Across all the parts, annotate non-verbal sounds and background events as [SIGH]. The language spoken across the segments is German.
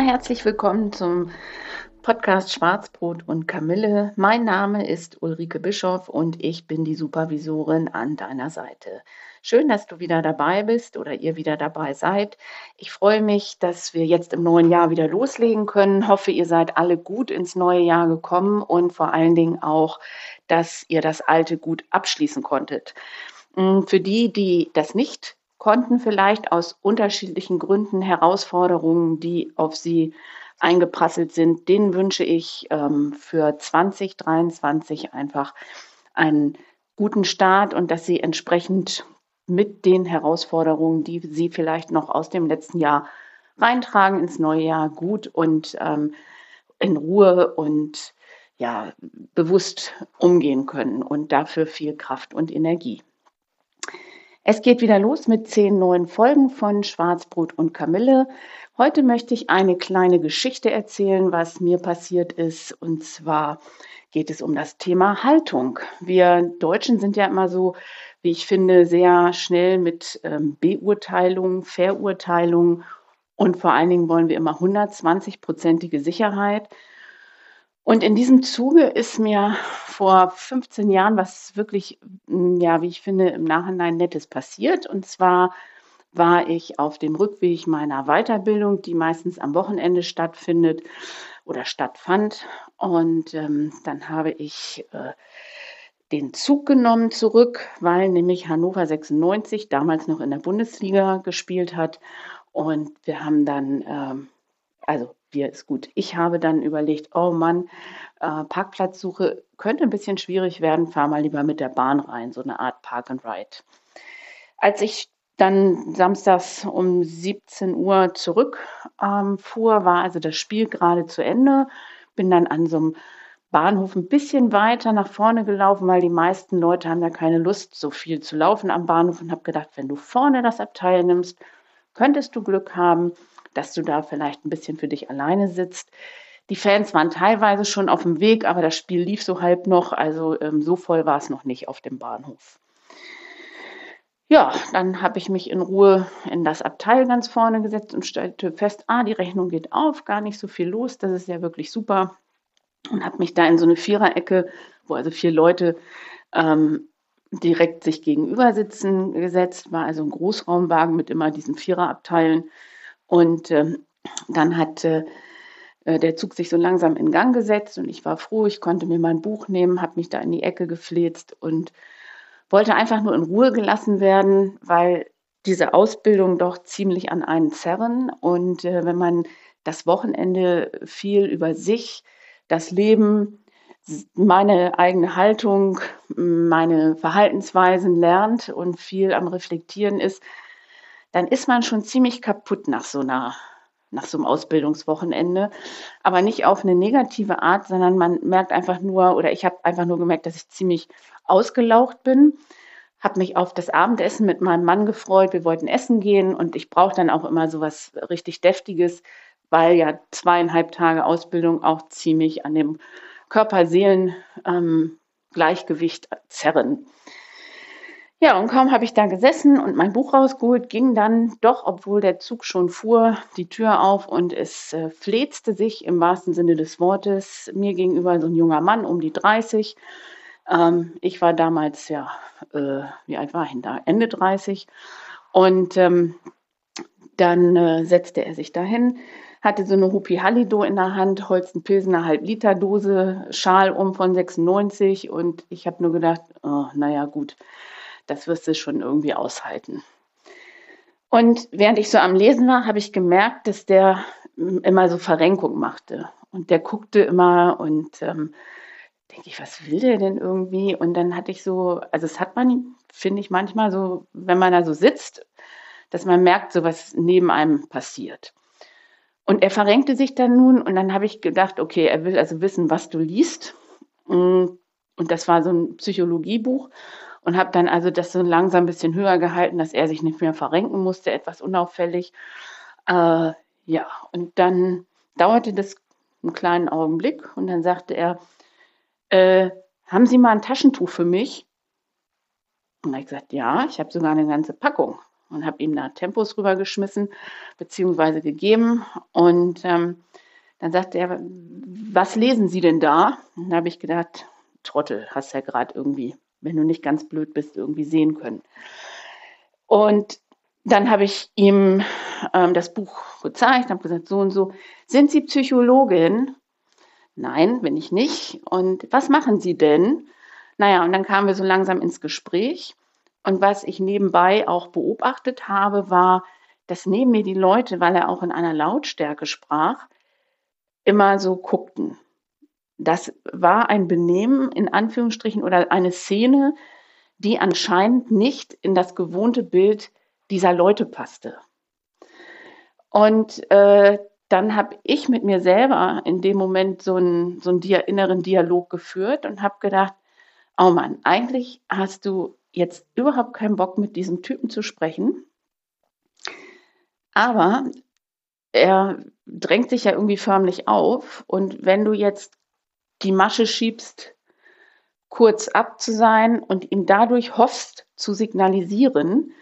Herzlich willkommen zum Podcast Schwarzbrot und Kamille. Mein Name ist Ulrike Bischoff und ich bin die Supervisorin an deiner Seite. Schön, dass du wieder dabei bist oder ihr wieder dabei seid. Ich freue mich, dass wir jetzt im neuen Jahr wieder loslegen können. Hoffe, ihr seid alle gut ins neue Jahr gekommen und vor allen Dingen auch, dass ihr das alte gut abschließen konntet. Hm, für die, die das nicht konnten, vielleicht aus unterschiedlichen Gründen Herausforderungen, die auf sie eingeprasselt sind, denen wünsche ich ähm, für 2023 einfach einen guten Start und dass sie entsprechend mit den Herausforderungen, die sie vielleicht noch aus dem letzten Jahr reintragen ins neue Jahr, gut und ähm, in Ruhe und ja, bewusst umgehen können und dafür viel Kraft und Energie. Es geht wieder los mit zehn neuen Folgen von Schwarzbrot und Kamille. Heute möchte ich eine kleine Geschichte erzählen, was mir passiert ist. Und zwar geht es um das Thema Haltung. Wir Deutschen sind ja immer so, wie ich finde, sehr schnell mit ähm, Beurteilung, Verurteilung und vor allen Dingen wollen wir immer 120-prozentige Sicherheit. Und in diesem Zuge ist mir vor 15 Jahren was wirklich, hm, ja, wie ich finde, im Nachhinein Nettes passiert. Und zwar war ich auf dem Rückweg meiner Weiterbildung, die meistens am Wochenende stattfindet oder stattfand. Und ähm, dann habe ich äh, den Zug genommen zurück, weil nämlich Hannover 96 damals noch in der Bundesliga gespielt hat. Und wir haben dann, ähm, also wir ist gut. Ich habe dann überlegt, oh Mann, äh, Parkplatzsuche könnte ein bisschen schwierig werden, fahr mal lieber mit der Bahn rein, so eine Art Park and Ride. Als ich dann samstags um 17 Uhr zurück ähm, war also das Spiel gerade zu Ende. Bin dann an so einem Bahnhof ein bisschen weiter nach vorne gelaufen, weil die meisten Leute haben ja keine Lust, so viel zu laufen am Bahnhof und habe gedacht, wenn du vorne das Abteil nimmst, könntest du Glück haben, dass du da vielleicht ein bisschen für dich alleine sitzt. Die Fans waren teilweise schon auf dem Weg, aber das Spiel lief so halb noch, also ähm, so voll war es noch nicht auf dem Bahnhof. Ja, dann habe ich mich in Ruhe in das Abteil ganz vorne gesetzt und stellte fest, ah, die Rechnung geht auf, gar nicht so viel los, das ist ja wirklich super. Und habe mich da in so eine Viererecke, wo also vier Leute ähm, direkt sich gegenüber sitzen gesetzt, war also ein Großraumwagen mit immer diesen Viererabteilen. Und ähm, dann hat äh, der Zug sich so langsam in Gang gesetzt und ich war froh, ich konnte mir mein Buch nehmen, habe mich da in die Ecke gefläzt und wollte einfach nur in Ruhe gelassen werden, weil diese Ausbildung doch ziemlich an einen zerren. Und äh, wenn man das Wochenende viel über sich, das Leben, meine eigene Haltung, meine Verhaltensweisen lernt und viel am Reflektieren ist, dann ist man schon ziemlich kaputt nach so einer nach so einem Ausbildungswochenende, aber nicht auf eine negative Art, sondern man merkt einfach nur, oder ich habe einfach nur gemerkt, dass ich ziemlich ausgelaucht bin, habe mich auf das Abendessen mit meinem Mann gefreut. Wir wollten essen gehen und ich brauche dann auch immer so was richtig Deftiges, weil ja zweieinhalb Tage Ausbildung auch ziemlich an dem Körper-Seelen-Gleichgewicht ähm, zerren. Ja, und kaum habe ich da gesessen und mein Buch rausgeholt, ging dann doch, obwohl der Zug schon fuhr, die Tür auf und es äh, flezte sich im wahrsten Sinne des Wortes mir gegenüber so ein junger Mann um die 30. Ähm, ich war damals, ja, äh, wie alt war ich denn da? Ende 30. Und ähm, dann äh, setzte er sich dahin, hatte so eine Hupi Hallido in der Hand, Holsten Pilsener Halb-Liter-Dose, Schal um von 96 und ich habe nur gedacht, oh, naja, gut das wirst du schon irgendwie aushalten. Und während ich so am Lesen war, habe ich gemerkt, dass der immer so Verrenkung machte. Und der guckte immer und ähm, denke ich, was will der denn irgendwie? Und dann hatte ich so, also es hat man, finde ich manchmal so, wenn man da so sitzt, dass man merkt, so was neben einem passiert. Und er verrenkte sich dann nun und dann habe ich gedacht, okay, er will also wissen, was du liest. Mm, und das war so ein Psychologiebuch und habe dann also das so langsam ein bisschen höher gehalten, dass er sich nicht mehr verrenken musste, etwas unauffällig. Äh, ja, und dann dauerte das einen kleinen Augenblick und dann sagte er, äh, haben Sie mal ein Taschentuch für mich? Und habe ich gesagt, ja, ich habe sogar eine ganze Packung und habe ihm da Tempos rübergeschmissen, beziehungsweise gegeben. Und ähm, dann sagte er, was lesen Sie denn da? Und da habe ich gedacht, Trottel, hast ja gerade irgendwie, wenn du nicht ganz blöd bist, irgendwie sehen können. Und dann habe ich ihm ähm, das Buch gezeigt, habe gesagt, so und so, sind Sie Psychologin? Nein, bin ich nicht. Und was machen Sie denn? Naja, und dann kamen wir so langsam ins Gespräch. Und was ich nebenbei auch beobachtet habe, war, dass neben mir die Leute, weil er auch in einer Lautstärke sprach, immer so guckten. Das war ein Benehmen in Anführungsstrichen oder eine Szene, die anscheinend nicht in das gewohnte Bild dieser Leute passte. Und äh, dann habe ich mit mir selber in dem Moment so einen, so einen inneren Dialog geführt und habe gedacht, oh Mann, eigentlich hast du jetzt überhaupt keinen Bock, mit diesem Typen zu sprechen. Aber er drängt sich ja irgendwie förmlich auf. Und wenn du jetzt die Masche schiebst, kurz ab zu sein und ihm dadurch hoffst zu signalisieren,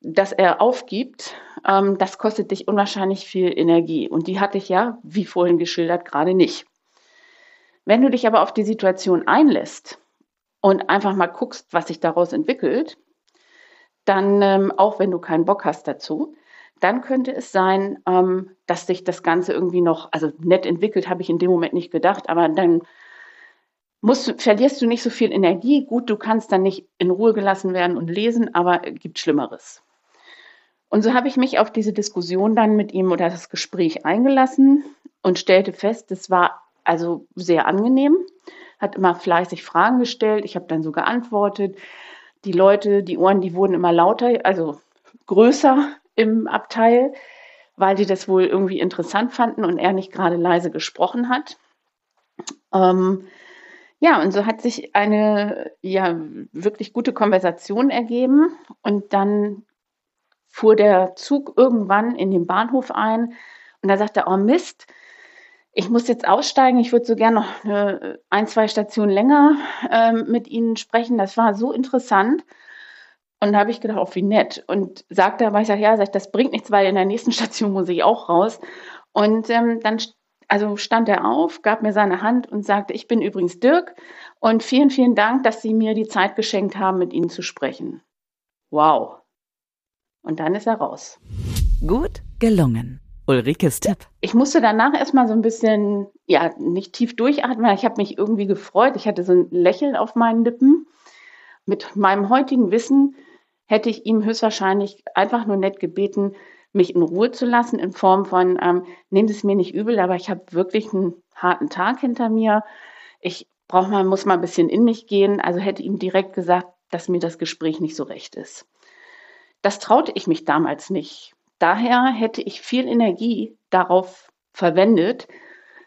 dass er aufgibt, ähm, das kostet dich unwahrscheinlich viel Energie. Und die hatte ich ja, wie vorhin geschildert, gerade nicht. Wenn du dich aber auf die Situation einlässt und einfach mal guckst, was sich daraus entwickelt, dann, ähm, auch wenn du keinen Bock hast dazu, dann könnte es sein, ähm, dass sich das Ganze irgendwie noch, also nett entwickelt, habe ich in dem Moment nicht gedacht, aber dann musst, verlierst du nicht so viel Energie. Gut, du kannst dann nicht in Ruhe gelassen werden und lesen, aber gibt Schlimmeres. Und so habe ich mich auf diese Diskussion dann mit ihm oder das Gespräch eingelassen und stellte fest, es war also sehr angenehm hat immer fleißig Fragen gestellt. Ich habe dann so geantwortet. Die Leute, die Ohren, die wurden immer lauter, also größer im Abteil, weil die das wohl irgendwie interessant fanden und er nicht gerade leise gesprochen hat. Ähm, ja, und so hat sich eine ja wirklich gute Konversation ergeben und dann fuhr der Zug irgendwann in den Bahnhof ein und da sagte er, oh Mist, ich muss jetzt aussteigen. Ich würde so gerne noch eine, ein, zwei Stationen länger ähm, mit Ihnen sprechen. Das war so interessant. Und da habe ich gedacht, oh, wie nett. Und sagte aber, ich sage, ja, sag, das bringt nichts, weil in der nächsten [LAUGHS] Station muss ich auch raus. Und ähm, dann also stand er auf, gab mir seine Hand und sagte, ich bin übrigens Dirk und vielen, vielen Dank, dass Sie mir die Zeit geschenkt haben, mit Ihnen zu sprechen. Wow. Und dann ist er raus. Gut gelungen. Ulrikes Tipp. Ich musste danach erstmal so ein bisschen, ja, nicht tief durchatmen. Ich habe mich irgendwie gefreut. Ich hatte so ein Lächeln auf meinen Lippen. Mit meinem heutigen Wissen hätte ich ihm höchstwahrscheinlich einfach nur nett gebeten, mich in Ruhe zu lassen, in Form von, ähm, nehmt es mir nicht übel, aber ich habe wirklich einen harten Tag hinter mir. Ich brauche mal, muss mal ein bisschen in mich gehen. Also hätte ihm direkt gesagt, dass mir das Gespräch nicht so recht ist. Das traute ich mich damals nicht. Daher hätte ich viel Energie darauf verwendet,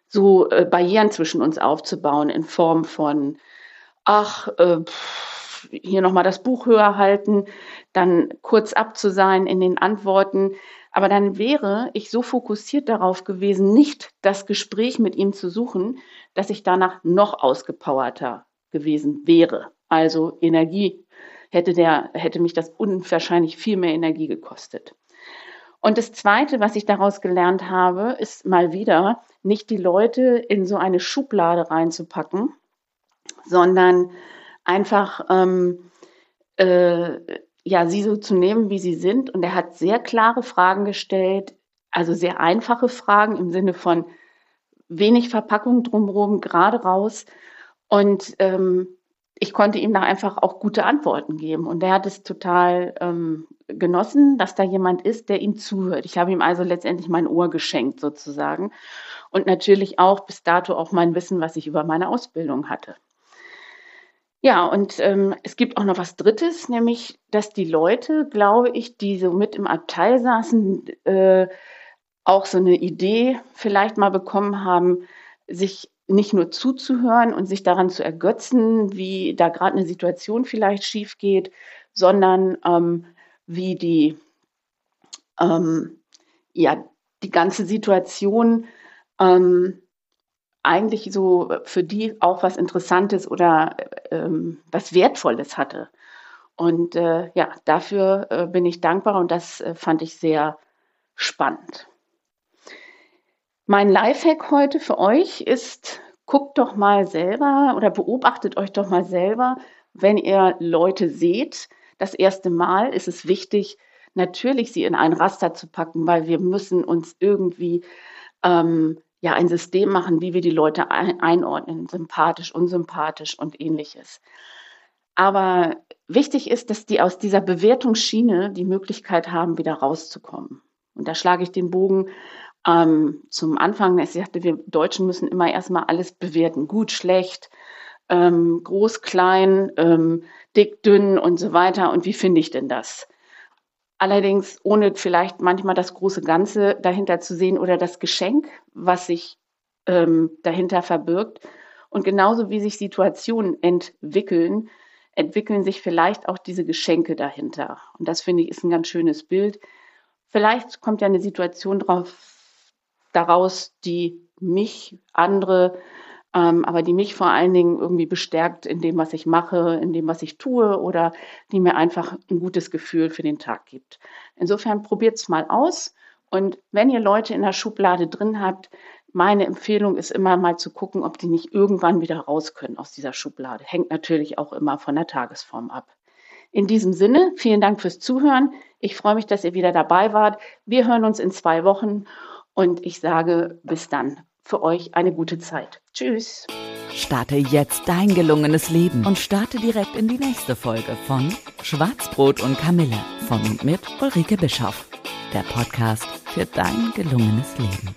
so äh, Barrieren zwischen uns aufzubauen in Form von, ach, äh, hier nochmal das Buch höher halten, dann kurz ab zu sein in den Antworten. Aber dann wäre ich so fokussiert darauf gewesen, nicht das Gespräch mit ihm zu suchen, dass ich danach noch ausgepowerter gewesen wäre. Also Energie hätte der, hätte mich das unwahrscheinlich viel mehr Energie gekostet. Und das Zweite, was ich daraus gelernt habe, ist mal wieder nicht die Leute in so eine Schublade reinzupacken, sondern einfach ähm, äh, ja sie so zu nehmen, wie sie sind. Und er hat sehr klare Fragen gestellt, also sehr einfache Fragen im Sinne von wenig Verpackung drumherum, gerade raus. Und ähm, ich konnte ihm da einfach auch gute Antworten geben. Und er hat es total ähm, genossen, dass da jemand ist, der ihm zuhört. Ich habe ihm also letztendlich mein Ohr geschenkt sozusagen. Und natürlich auch bis dato auch mein Wissen, was ich über meine Ausbildung hatte. Ja, und ähm, es gibt auch noch was Drittes, nämlich, dass die Leute, glaube ich, die so mit im Abteil saßen, äh, auch so eine Idee vielleicht mal bekommen haben, sich nicht nur zuzuhören und sich daran zu ergötzen, wie da gerade eine Situation vielleicht schief geht, sondern ähm, wie die, ähm, ja, die ganze Situation ähm, eigentlich so für die auch was Interessantes oder ähm, was Wertvolles hatte. Und äh, ja, dafür äh, bin ich dankbar und das äh, fand ich sehr spannend. Mein Lifehack heute für euch ist, guckt doch mal selber oder beobachtet euch doch mal selber, wenn ihr Leute seht. Das erste Mal ist es wichtig, natürlich sie in ein Raster zu packen, weil wir müssen uns irgendwie ähm, ja ein System machen, wie wir die Leute ein einordnen, sympathisch, unsympathisch und ähnliches. Aber wichtig ist, dass die aus dieser Bewertungsschiene die Möglichkeit haben, wieder rauszukommen. Und da schlage ich den Bogen ähm, zum Anfang. Ich sagte, wir Deutschen müssen immer erstmal alles bewerten. Gut, schlecht, ähm, groß, klein, ähm, dick, dünn und so weiter. Und wie finde ich denn das? Allerdings ohne vielleicht manchmal das große Ganze dahinter zu sehen oder das Geschenk, was sich ähm, dahinter verbirgt. Und genauso wie sich Situationen entwickeln, entwickeln sich vielleicht auch diese Geschenke dahinter. Und das finde ich ist ein ganz schönes Bild. Vielleicht kommt ja eine Situation drauf, daraus, die mich, andere ähm, aber die mich vor allen Dingen irgendwie bestärkt in dem, was ich mache, in dem, was ich tue oder die mir einfach ein gutes Gefühl für den Tag gibt. Insofern probiert es mal aus und wenn ihr Leute in der Schublade drin habt, meine Empfehlung ist immer mal zu gucken, ob die nicht irgendwann wieder raus können aus dieser Schublade. Hängt natürlich auch immer von der Tagesform ab. In diesem Sinne, vielen Dank fürs Zuhören. Ich freue mich, dass ihr wieder dabei wart. Wir hören uns in zwei Wochen und ich sage bis dann für euch eine gute Zeit. Tschüss. Starte jetzt dein gelungenes Leben und starte direkt in die nächste Folge von Schwarzbrot und Kamille von und mit Ulrike Bischoff. Der Podcast für dein gelungenes Leben.